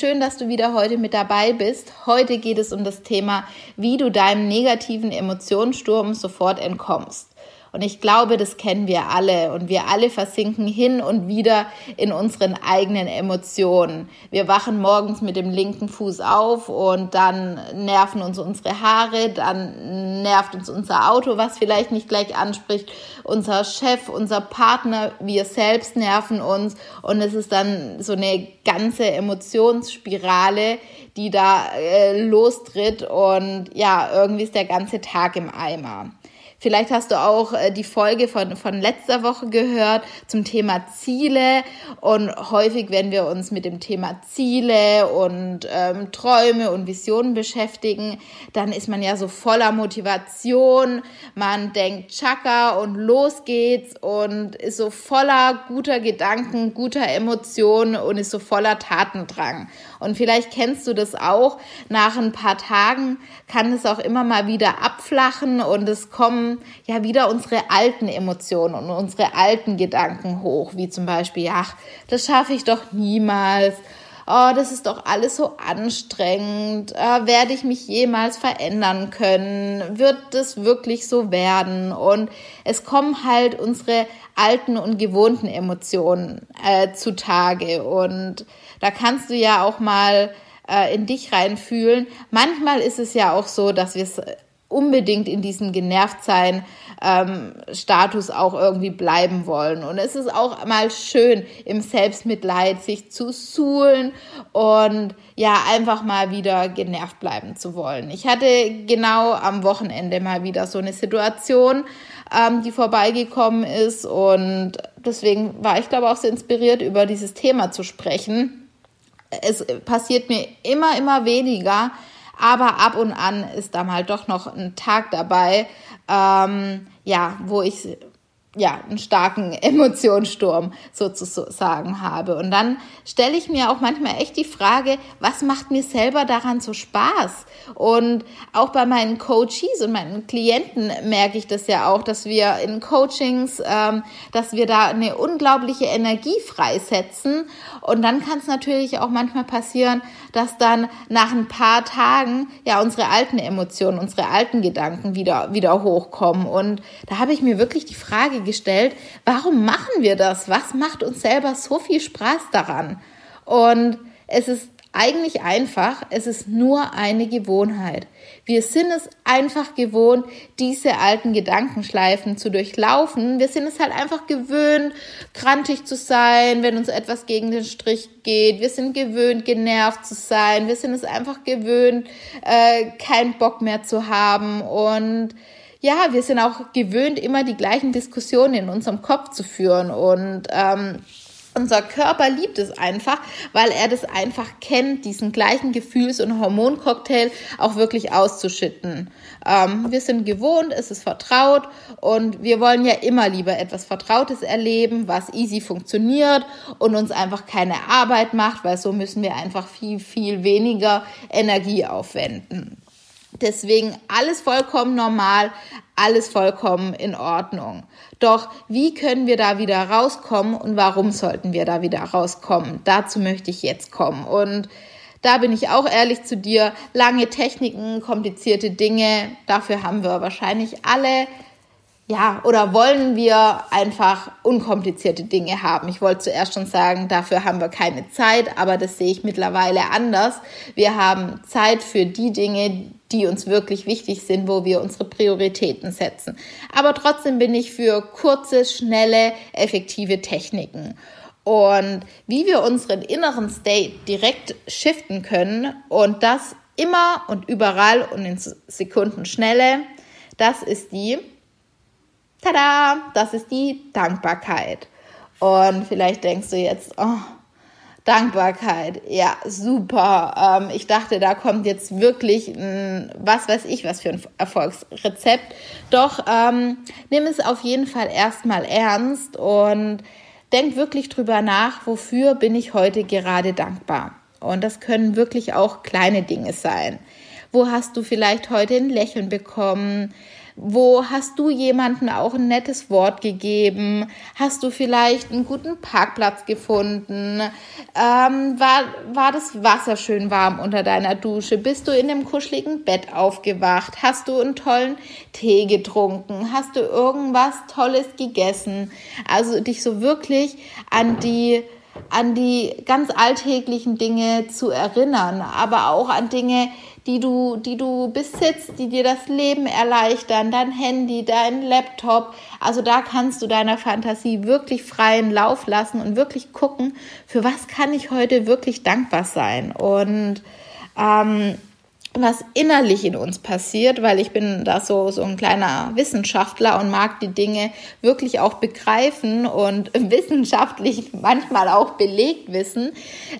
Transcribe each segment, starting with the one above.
Schön, dass du wieder heute mit dabei bist. Heute geht es um das Thema, wie du deinem negativen Emotionssturm sofort entkommst. Und ich glaube, das kennen wir alle. Und wir alle versinken hin und wieder in unseren eigenen Emotionen. Wir wachen morgens mit dem linken Fuß auf und dann nerven uns unsere Haare, dann nervt uns unser Auto, was vielleicht nicht gleich anspricht, unser Chef, unser Partner, wir selbst nerven uns. Und es ist dann so eine ganze Emotionsspirale, die da äh, lostritt. Und ja, irgendwie ist der ganze Tag im Eimer. Vielleicht hast du auch äh, die Folge von, von letzter Woche gehört zum Thema Ziele. Und häufig, wenn wir uns mit dem Thema Ziele und ähm, Träume und Visionen beschäftigen, dann ist man ja so voller Motivation. Man denkt Chaka und los geht's und ist so voller guter Gedanken, guter Emotionen und ist so voller Tatendrang. Und vielleicht kennst du das auch. Nach ein paar Tagen kann es auch immer mal wieder abflachen und es kommen ja wieder unsere alten Emotionen und unsere alten Gedanken hoch, wie zum Beispiel, ach, das schaffe ich doch niemals. Oh, das ist doch alles so anstrengend. Äh, werde ich mich jemals verändern können? Wird das wirklich so werden? Und es kommen halt unsere alten und gewohnten Emotionen äh, zutage. Und da kannst du ja auch mal äh, in dich reinfühlen. Manchmal ist es ja auch so, dass wir es unbedingt in diesem Genervtsein ähm, Status auch irgendwie bleiben wollen. Und es ist auch mal schön, im Selbstmitleid sich zu suhlen und ja, einfach mal wieder genervt bleiben zu wollen. Ich hatte genau am Wochenende mal wieder so eine Situation, ähm, die vorbeigekommen ist und deswegen war ich, glaube auch so inspiriert, über dieses Thema zu sprechen. Es passiert mir immer, immer weniger, aber ab und an ist da mal doch noch ein Tag dabei, ähm, ja, wo ich ja, einen starken Emotionssturm sozusagen habe. Und dann stelle ich mir auch manchmal echt die Frage, was macht mir selber daran so Spaß? Und auch bei meinen Coaches und meinen Klienten merke ich das ja auch, dass wir in Coachings, ähm, dass wir da eine unglaubliche Energie freisetzen. Und dann kann es natürlich auch manchmal passieren, dass dann nach ein paar Tagen ja unsere alten Emotionen, unsere alten Gedanken wieder, wieder hochkommen. Und da habe ich mir wirklich die Frage gestellt, warum machen wir das? Was macht uns selber so viel Spaß daran? Und es ist eigentlich einfach, es ist nur eine Gewohnheit. Wir sind es einfach gewohnt, diese alten Gedankenschleifen zu durchlaufen. Wir sind es halt einfach gewöhnt, krantig zu sein, wenn uns etwas gegen den Strich geht. Wir sind gewöhnt, genervt zu sein. Wir sind es einfach gewöhnt, äh, keinen Bock mehr zu haben und ja, wir sind auch gewöhnt, immer die gleichen Diskussionen in unserem Kopf zu führen und ähm, unser Körper liebt es einfach, weil er das einfach kennt, diesen gleichen Gefühls- und Hormoncocktail auch wirklich auszuschütten. Ähm, wir sind gewohnt, es ist vertraut und wir wollen ja immer lieber etwas Vertrautes erleben, was easy funktioniert und uns einfach keine Arbeit macht, weil so müssen wir einfach viel, viel weniger Energie aufwenden. Deswegen alles vollkommen normal, alles vollkommen in Ordnung. Doch wie können wir da wieder rauskommen und warum sollten wir da wieder rauskommen? Dazu möchte ich jetzt kommen. Und da bin ich auch ehrlich zu dir. Lange Techniken, komplizierte Dinge, dafür haben wir wahrscheinlich alle ja, oder wollen wir einfach unkomplizierte Dinge haben? Ich wollte zuerst schon sagen, dafür haben wir keine Zeit, aber das sehe ich mittlerweile anders. Wir haben Zeit für die Dinge, die uns wirklich wichtig sind, wo wir unsere Prioritäten setzen. Aber trotzdem bin ich für kurze, schnelle, effektive Techniken. Und wie wir unseren inneren State direkt shiften können und das immer und überall und in Sekundenschnelle, das ist die tada, das ist die Dankbarkeit. Und vielleicht denkst du jetzt, oh, Dankbarkeit, ja, super. Ähm, ich dachte, da kommt jetzt wirklich ein, was weiß ich, was für ein Erfolgsrezept. Doch ähm, nimm es auf jeden Fall erstmal ernst und denk wirklich drüber nach, wofür bin ich heute gerade dankbar. Und das können wirklich auch kleine Dinge sein. Wo hast du vielleicht heute ein Lächeln bekommen? Wo hast du jemandem auch ein nettes Wort gegeben? Hast du vielleicht einen guten Parkplatz gefunden? Ähm, war, war das Wasser schön warm unter deiner Dusche? Bist du in einem kuscheligen Bett aufgewacht? Hast du einen tollen Tee getrunken? Hast du irgendwas Tolles gegessen? Also dich so wirklich an die an die ganz alltäglichen Dinge zu erinnern, aber auch an Dinge, die du, die du besitzt, die dir das Leben erleichtern, dein Handy, dein Laptop. Also da kannst du deiner Fantasie wirklich freien Lauf lassen und wirklich gucken, für was kann ich heute wirklich dankbar sein. Und ähm, was innerlich in uns passiert, weil ich bin da so, so ein kleiner Wissenschaftler und mag die Dinge wirklich auch begreifen und wissenschaftlich manchmal auch belegt wissen.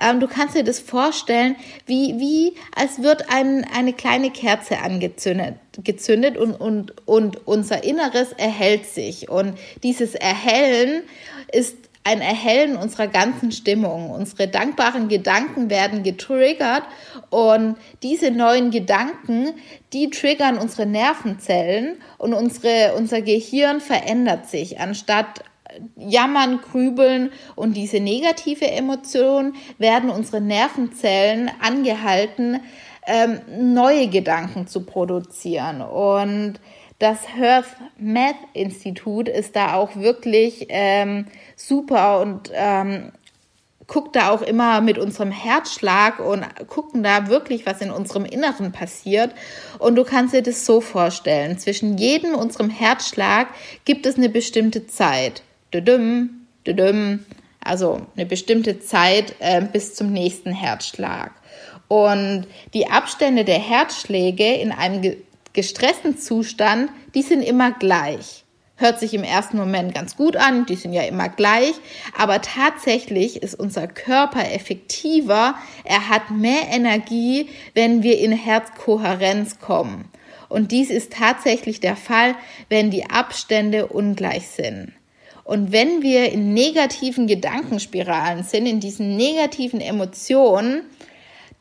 Ähm, du kannst dir das vorstellen, wie, wie als wird ein, eine kleine Kerze angezündet gezündet und, und, und unser Inneres erhält sich. Und dieses Erhellen ist ein Erhellen unserer ganzen Stimmung. Unsere dankbaren Gedanken werden getriggert und diese neuen Gedanken, die triggern unsere Nervenzellen und unsere, unser Gehirn verändert sich. Anstatt jammern, grübeln und diese negative Emotion werden unsere Nervenzellen angehalten, ähm, neue Gedanken zu produzieren. Und das Hearth Math Institut ist da auch wirklich ähm, super und ähm, guckt da auch immer mit unserem Herzschlag und gucken da wirklich, was in unserem Inneren passiert. Und du kannst dir das so vorstellen. Zwischen jedem unserem Herzschlag gibt es eine bestimmte Zeit. Düdüm, düdüm, also eine bestimmte Zeit äh, bis zum nächsten Herzschlag. Und die Abstände der Herzschläge in einem gestressten Zustand, die sind immer gleich. Hört sich im ersten Moment ganz gut an, die sind ja immer gleich, aber tatsächlich ist unser Körper effektiver, er hat mehr Energie, wenn wir in Herzkohärenz kommen. Und dies ist tatsächlich der Fall, wenn die Abstände ungleich sind. Und wenn wir in negativen Gedankenspiralen sind, in diesen negativen Emotionen,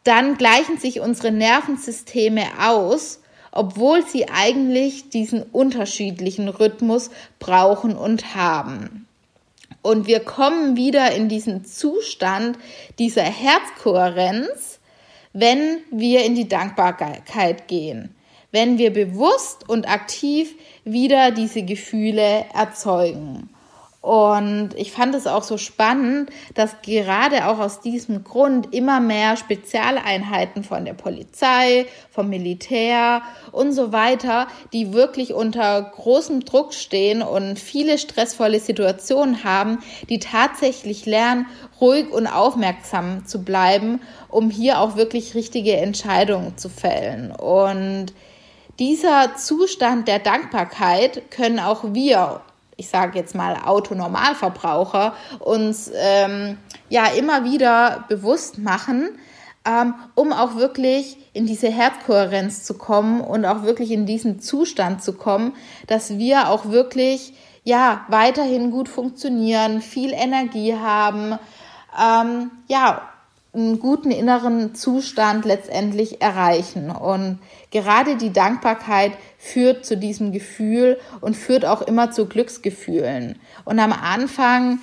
dann gleichen sich unsere Nervensysteme aus obwohl sie eigentlich diesen unterschiedlichen Rhythmus brauchen und haben. Und wir kommen wieder in diesen Zustand dieser Herzkohärenz, wenn wir in die Dankbarkeit gehen, wenn wir bewusst und aktiv wieder diese Gefühle erzeugen. Und ich fand es auch so spannend, dass gerade auch aus diesem Grund immer mehr Spezialeinheiten von der Polizei, vom Militär und so weiter, die wirklich unter großem Druck stehen und viele stressvolle Situationen haben, die tatsächlich lernen, ruhig und aufmerksam zu bleiben, um hier auch wirklich richtige Entscheidungen zu fällen. Und dieser Zustand der Dankbarkeit können auch wir ich sage jetzt mal Autonormalverbraucher, uns ähm, ja immer wieder bewusst machen, ähm, um auch wirklich in diese Herzkohärenz zu kommen und auch wirklich in diesen Zustand zu kommen, dass wir auch wirklich ja weiterhin gut funktionieren, viel Energie haben, ähm, ja einen guten inneren Zustand letztendlich erreichen. Und gerade die Dankbarkeit führt zu diesem Gefühl und führt auch immer zu Glücksgefühlen. Und am Anfang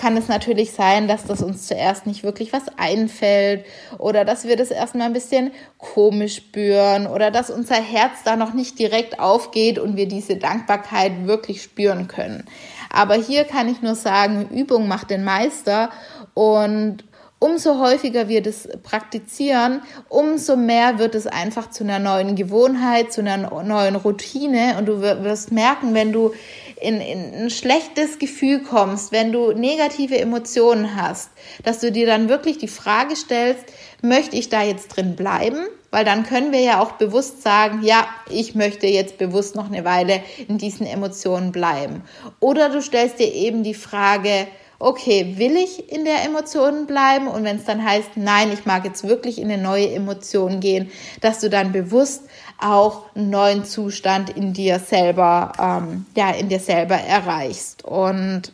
kann es natürlich sein, dass das uns zuerst nicht wirklich was einfällt oder dass wir das erstmal ein bisschen komisch spüren oder dass unser Herz da noch nicht direkt aufgeht und wir diese Dankbarkeit wirklich spüren können. Aber hier kann ich nur sagen, Übung macht den Meister und umso häufiger wir das praktizieren, umso mehr wird es einfach zu einer neuen Gewohnheit, zu einer neuen Routine. Und du wirst merken, wenn du in, in ein schlechtes Gefühl kommst, wenn du negative Emotionen hast, dass du dir dann wirklich die Frage stellst, möchte ich da jetzt drin bleiben? Weil dann können wir ja auch bewusst sagen, ja, ich möchte jetzt bewusst noch eine Weile in diesen Emotionen bleiben. Oder du stellst dir eben die Frage, okay, will ich in der Emotion bleiben? Und wenn es dann heißt, nein, ich mag jetzt wirklich in eine neue Emotion gehen, dass du dann bewusst auch einen neuen Zustand in dir selber, ähm, ja, in dir selber erreichst. Und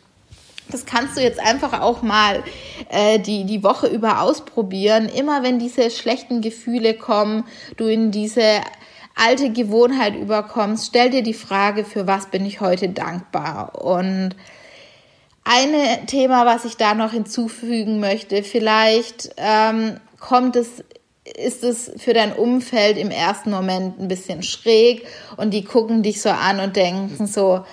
das kannst du jetzt einfach auch mal äh, die, die Woche über ausprobieren. Immer wenn diese schlechten Gefühle kommen, du in diese alte Gewohnheit überkommst, stell dir die Frage, für was bin ich heute dankbar? Und ein Thema, was ich da noch hinzufügen möchte, vielleicht ähm, kommt es, ist es für dein Umfeld im ersten Moment ein bisschen schräg und die gucken dich so an und denken so,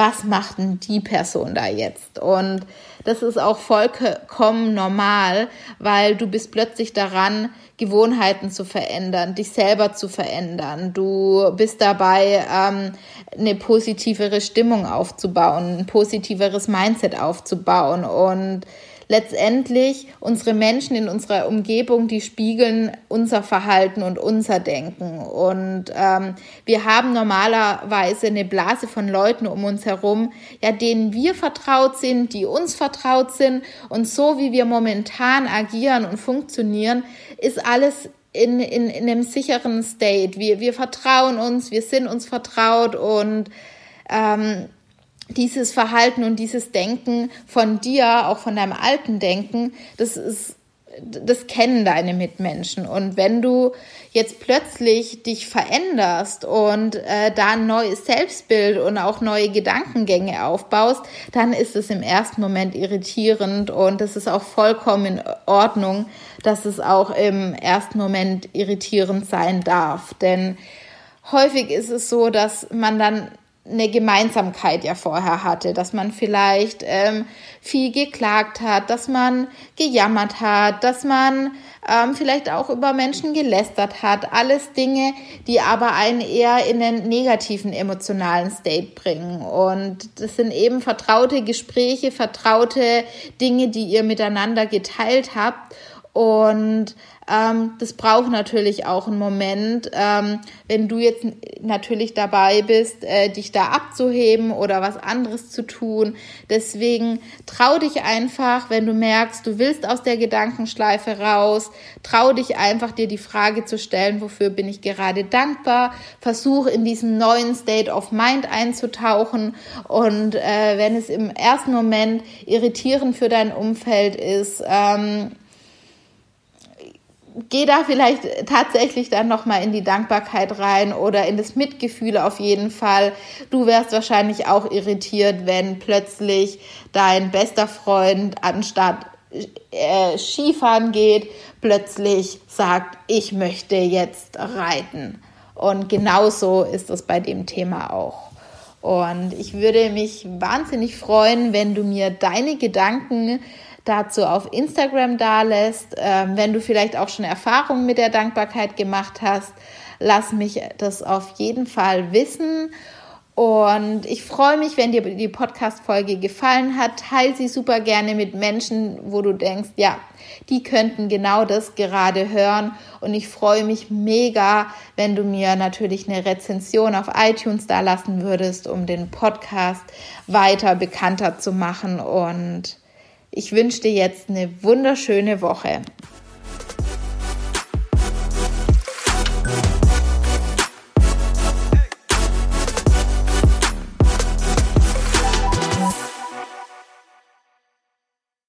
was macht denn die Person da jetzt? Und das ist auch vollkommen normal, weil du bist plötzlich daran, Gewohnheiten zu verändern, dich selber zu verändern. Du bist dabei, ähm, eine positivere Stimmung aufzubauen, ein positiveres Mindset aufzubauen und letztendlich unsere Menschen in unserer Umgebung, die spiegeln unser Verhalten und unser Denken. Und ähm, wir haben normalerweise eine Blase von Leuten um uns herum, ja, denen wir vertraut sind, die uns vertraut sind. Und so wie wir momentan agieren und funktionieren, ist alles in, in, in einem sicheren State. Wir, wir vertrauen uns, wir sind uns vertraut und ähm, dieses Verhalten und dieses Denken von dir, auch von deinem alten Denken, das ist das kennen deine Mitmenschen. Und wenn du jetzt plötzlich dich veränderst und äh, da ein neues Selbstbild und auch neue Gedankengänge aufbaust, dann ist es im ersten Moment irritierend und es ist auch vollkommen in Ordnung, dass es auch im ersten Moment irritierend sein darf. Denn häufig ist es so, dass man dann eine Gemeinsamkeit ja vorher hatte, dass man vielleicht ähm, viel geklagt hat, dass man gejammert hat, dass man ähm, vielleicht auch über Menschen gelästert hat. Alles Dinge, die aber einen eher in einen negativen emotionalen State bringen. Und das sind eben vertraute Gespräche, vertraute Dinge, die ihr miteinander geteilt habt. Und ähm, das braucht natürlich auch einen Moment, ähm, wenn du jetzt natürlich dabei bist, äh, dich da abzuheben oder was anderes zu tun. Deswegen trau dich einfach, wenn du merkst, du willst aus der Gedankenschleife raus, trau dich einfach, dir die Frage zu stellen, wofür bin ich gerade dankbar. Versuch in diesen neuen State of Mind einzutauchen und äh, wenn es im ersten Moment irritierend für dein Umfeld ist, ähm, geh da vielleicht tatsächlich dann nochmal in die Dankbarkeit rein oder in das Mitgefühl auf jeden Fall. Du wärst wahrscheinlich auch irritiert, wenn plötzlich dein bester Freund anstatt äh, Skifahren geht, plötzlich sagt, ich möchte jetzt reiten. Und genauso ist es bei dem Thema auch. Und ich würde mich wahnsinnig freuen, wenn du mir deine Gedanken dazu auf Instagram da lässt. Ähm, wenn du vielleicht auch schon Erfahrungen mit der Dankbarkeit gemacht hast, lass mich das auf jeden Fall wissen. Und ich freue mich, wenn dir die Podcast-Folge gefallen hat. Teil sie super gerne mit Menschen, wo du denkst, ja, die könnten genau das gerade hören. Und ich freue mich mega, wenn du mir natürlich eine Rezension auf iTunes da lassen würdest, um den Podcast weiter bekannter zu machen. Und ich wünsche dir jetzt eine wunderschöne Woche.